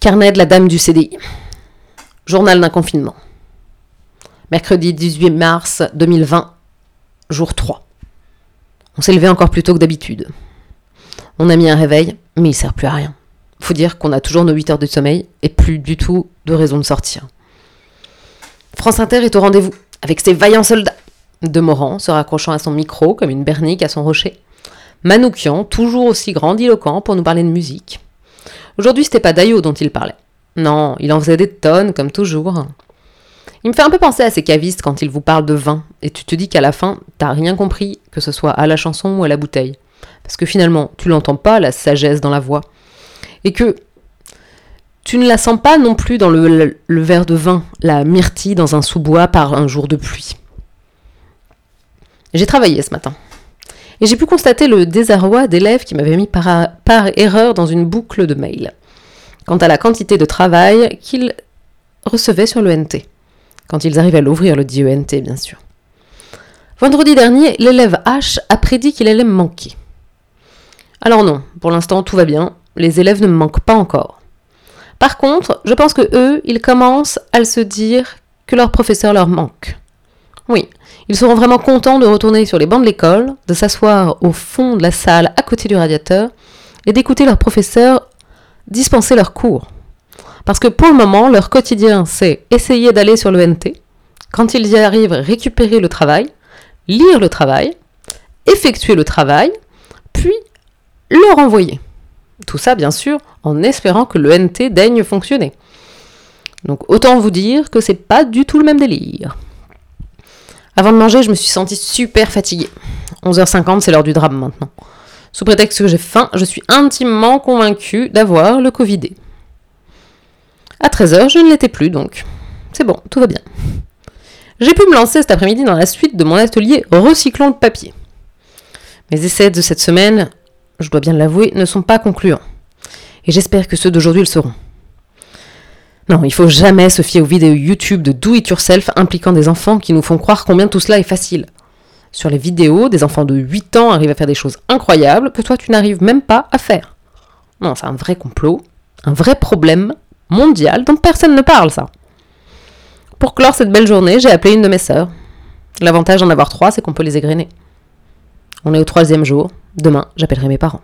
Carnet de la dame du CDI. Journal d'un confinement. Mercredi 18 mars 2020, jour 3. On s'est levé encore plus tôt que d'habitude. On a mis un réveil, mais il sert plus à rien. Faut dire qu'on a toujours nos 8 heures de sommeil et plus du tout de raison de sortir. France Inter est au rendez-vous avec ses vaillants soldats. De Morand se raccrochant à son micro comme une bernique à son rocher. Manoukian, toujours aussi grandiloquent pour nous parler de musique. Aujourd'hui, c'était pas Dayo dont il parlait. Non, il en faisait des tonnes, comme toujours. Il me fait un peu penser à ces cavistes quand ils vous parlent de vin, et tu te dis qu'à la fin, t'as rien compris, que ce soit à la chanson ou à la bouteille. Parce que finalement, tu l'entends pas, la sagesse dans la voix. Et que tu ne la sens pas non plus dans le, le verre de vin, la myrtille dans un sous-bois par un jour de pluie. J'ai travaillé ce matin. Et j'ai pu constater le désarroi d'élèves qui m'avaient mis par, erreur dans une boucle de mail. Quant à la quantité de travail qu'ils recevaient sur le NT. Quand ils arrivaient à l'ouvrir, le dit ENT, bien sûr. Vendredi dernier, l'élève H a prédit qu'il allait me manquer. Alors non, pour l'instant tout va bien, les élèves ne me manquent pas encore. Par contre, je pense que eux, ils commencent à se dire que leur professeur leur manque. Oui, ils seront vraiment contents de retourner sur les bancs de l'école, de s'asseoir au fond de la salle à côté du radiateur et d'écouter leur professeur dispenser leurs cours. Parce que pour le moment, leur quotidien, c'est essayer d'aller sur le NT, quand ils y arrivent, récupérer le travail, lire le travail, effectuer le travail, puis le renvoyer. Tout ça, bien sûr, en espérant que le NT daigne fonctionner. Donc autant vous dire que c'est pas du tout le même délire. Avant de manger, je me suis sentie super fatiguée. 11h50, c'est l'heure du drame maintenant. Sous prétexte que j'ai faim, je suis intimement convaincue d'avoir le Covidé. À 13h, je ne l'étais plus donc. C'est bon, tout va bien. J'ai pu me lancer cet après-midi dans la suite de mon atelier Recyclons le papier. Mes essais de cette semaine, je dois bien l'avouer, ne sont pas concluants. Et j'espère que ceux d'aujourd'hui le seront. Non, il faut jamais se fier aux vidéos YouTube de do it yourself impliquant des enfants qui nous font croire combien tout cela est facile. Sur les vidéos, des enfants de 8 ans arrivent à faire des choses incroyables que toi tu n'arrives même pas à faire. Non, c'est un vrai complot, un vrai problème mondial dont personne ne parle, ça. Pour clore cette belle journée, j'ai appelé une de mes sœurs. L'avantage d'en avoir trois, c'est qu'on peut les égrener. On est au troisième jour. Demain, j'appellerai mes parents.